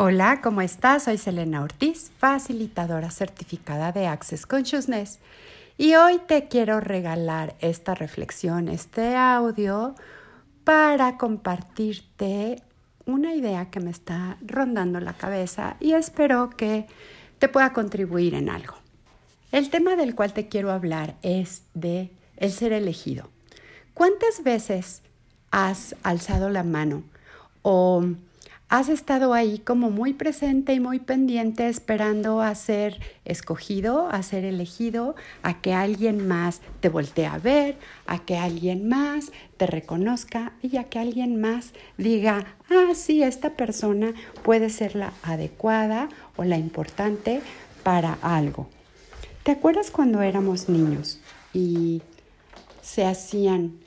Hola, ¿cómo estás? Soy Selena Ortiz, facilitadora certificada de Access Consciousness. Y hoy te quiero regalar esta reflexión, este audio, para compartirte una idea que me está rondando la cabeza y espero que te pueda contribuir en algo. El tema del cual te quiero hablar es de el ser elegido. ¿Cuántas veces has alzado la mano o has estado ahí como muy presente y muy pendiente esperando a ser escogido, a ser elegido, a que alguien más te voltee a ver, a que alguien más te reconozca y a que alguien más diga, ah, sí, esta persona puede ser la adecuada o la importante para algo. ¿Te acuerdas cuando éramos niños y se hacían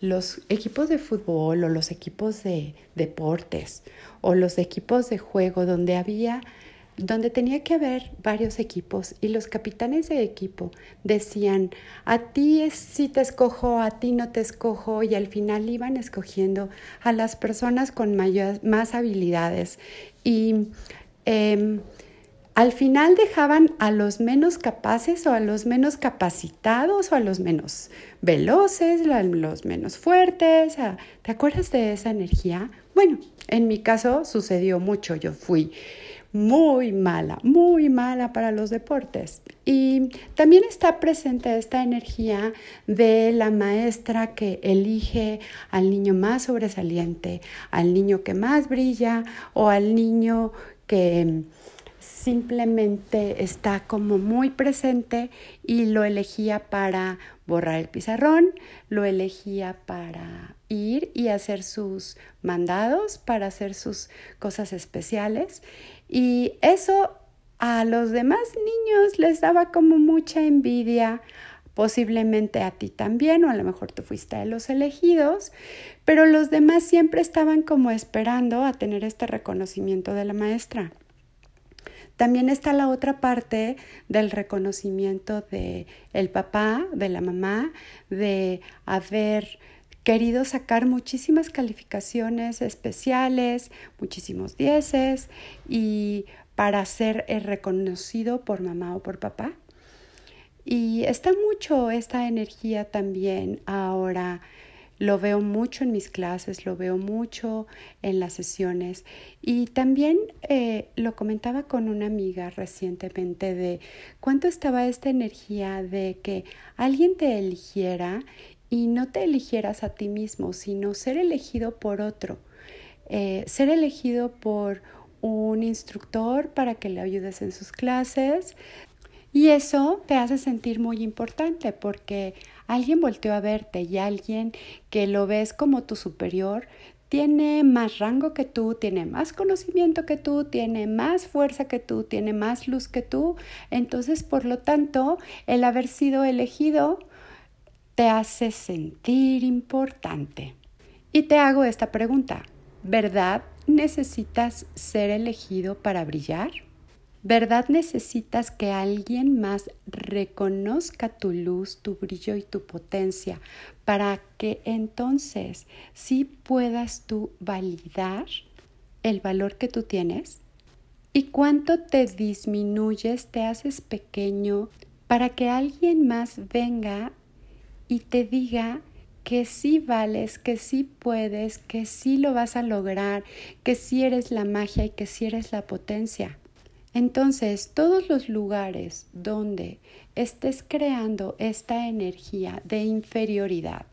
los equipos de fútbol o los equipos de deportes o los equipos de juego donde había donde tenía que haber varios equipos y los capitanes de equipo decían, a ti sí te escojo, a ti no te escojo y al final iban escogiendo a las personas con mayor, más habilidades. Y em, al final dejaban a los menos capaces o a los menos capacitados o a los menos veloces, a los menos fuertes. ¿Te acuerdas de esa energía? Bueno, en mi caso sucedió mucho. Yo fui muy mala, muy mala para los deportes. Y también está presente esta energía de la maestra que elige al niño más sobresaliente, al niño que más brilla o al niño que simplemente está como muy presente y lo elegía para borrar el pizarrón, lo elegía para ir y hacer sus mandados, para hacer sus cosas especiales. Y eso a los demás niños les daba como mucha envidia, posiblemente a ti también, o a lo mejor tú fuiste de los elegidos, pero los demás siempre estaban como esperando a tener este reconocimiento de la maestra. También está la otra parte del reconocimiento de el papá, de la mamá, de haber querido sacar muchísimas calificaciones especiales, muchísimos dieces y para ser reconocido por mamá o por papá. Y está mucho esta energía también ahora lo veo mucho en mis clases, lo veo mucho en las sesiones y también eh, lo comentaba con una amiga recientemente de cuánto estaba esta energía de que alguien te eligiera y no te eligieras a ti mismo, sino ser elegido por otro, eh, ser elegido por un instructor para que le ayudes en sus clases. Y eso te hace sentir muy importante porque alguien volteó a verte y alguien que lo ves como tu superior tiene más rango que tú, tiene más conocimiento que tú, tiene más fuerza que tú, tiene más luz que tú. Entonces, por lo tanto, el haber sido elegido te hace sentir importante. Y te hago esta pregunta, ¿verdad necesitas ser elegido para brillar? ¿Verdad necesitas que alguien más reconozca tu luz, tu brillo y tu potencia para que entonces sí puedas tú validar el valor que tú tienes? ¿Y cuánto te disminuyes, te haces pequeño para que alguien más venga y te diga que sí vales, que sí puedes, que sí lo vas a lograr, que sí eres la magia y que sí eres la potencia? Entonces, todos los lugares donde estés creando esta energía de inferioridad,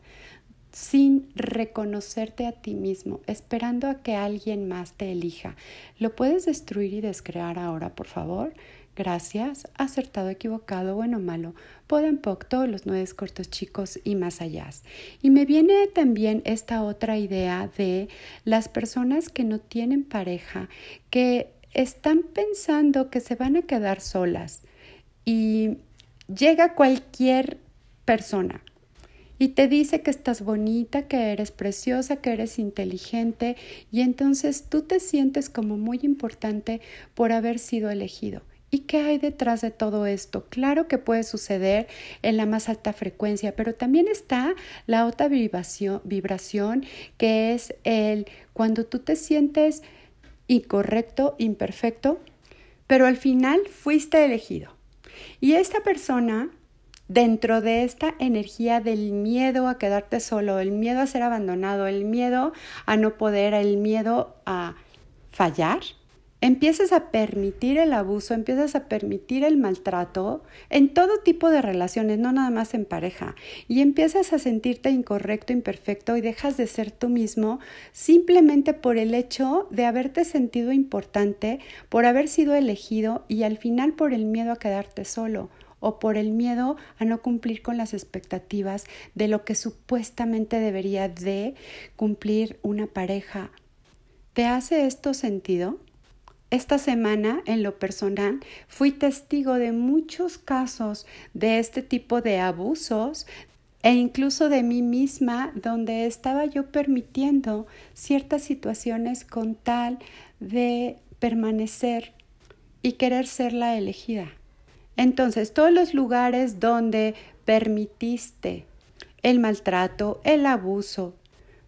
sin reconocerte a ti mismo, esperando a que alguien más te elija, ¿lo puedes destruir y descrear ahora, por favor? Gracias, acertado, equivocado, bueno, malo, poc, todos los nueve cortos chicos y más allá. Y me viene también esta otra idea de las personas que no tienen pareja, que están pensando que se van a quedar solas y llega cualquier persona y te dice que estás bonita, que eres preciosa, que eres inteligente y entonces tú te sientes como muy importante por haber sido elegido. ¿Y qué hay detrás de todo esto? Claro que puede suceder en la más alta frecuencia, pero también está la otra vibración, vibración que es el cuando tú te sientes incorrecto, imperfecto, pero al final fuiste elegido. Y esta persona, dentro de esta energía del miedo a quedarte solo, el miedo a ser abandonado, el miedo a no poder, el miedo a fallar, empiezas a permitir el abuso, empiezas a permitir el maltrato en todo tipo de relaciones, no nada más en pareja, y empiezas a sentirte incorrecto, imperfecto y dejas de ser tú mismo simplemente por el hecho de haberte sentido importante, por haber sido elegido y al final por el miedo a quedarte solo o por el miedo a no cumplir con las expectativas de lo que supuestamente debería de cumplir una pareja. ¿Te hace esto sentido? Esta semana, en lo personal, fui testigo de muchos casos de este tipo de abusos e incluso de mí misma, donde estaba yo permitiendo ciertas situaciones con tal de permanecer y querer ser la elegida. Entonces, todos los lugares donde permitiste el maltrato, el abuso,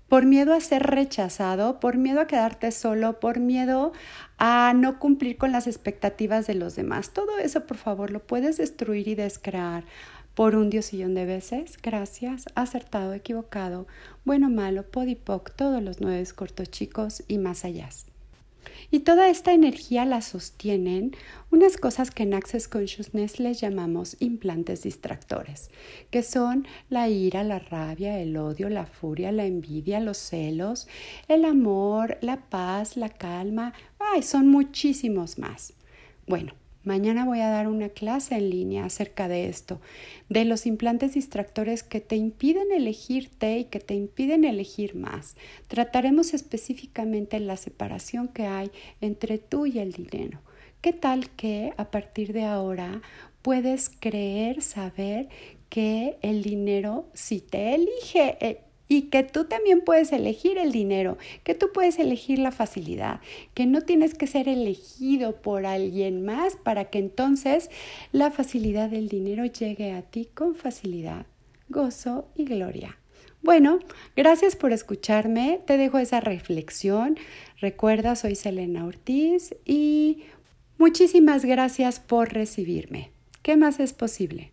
por miedo a ser rechazado, por miedo a quedarte solo, por miedo a no cumplir con las expectativas de los demás. Todo eso, por favor, lo puedes destruir y descrear por un diosillón de veces. Gracias, acertado, equivocado, bueno, malo, podipoc, todos los nueve cortos chicos y más allá. Y toda esta energía la sostienen unas cosas que en Access Consciousness les llamamos implantes distractores, que son la ira, la rabia, el odio, la furia, la envidia, los celos, el amor, la paz, la calma. Ay, son muchísimos más. Bueno, Mañana voy a dar una clase en línea acerca de esto, de los implantes distractores que te impiden elegirte y que te impiden elegir más. Trataremos específicamente la separación que hay entre tú y el dinero. ¿Qué tal que a partir de ahora puedes creer, saber que el dinero si te elige? Y que tú también puedes elegir el dinero, que tú puedes elegir la facilidad, que no tienes que ser elegido por alguien más para que entonces la facilidad del dinero llegue a ti con facilidad, gozo y gloria. Bueno, gracias por escucharme, te dejo esa reflexión. Recuerda, soy Selena Ortiz y muchísimas gracias por recibirme. ¿Qué más es posible?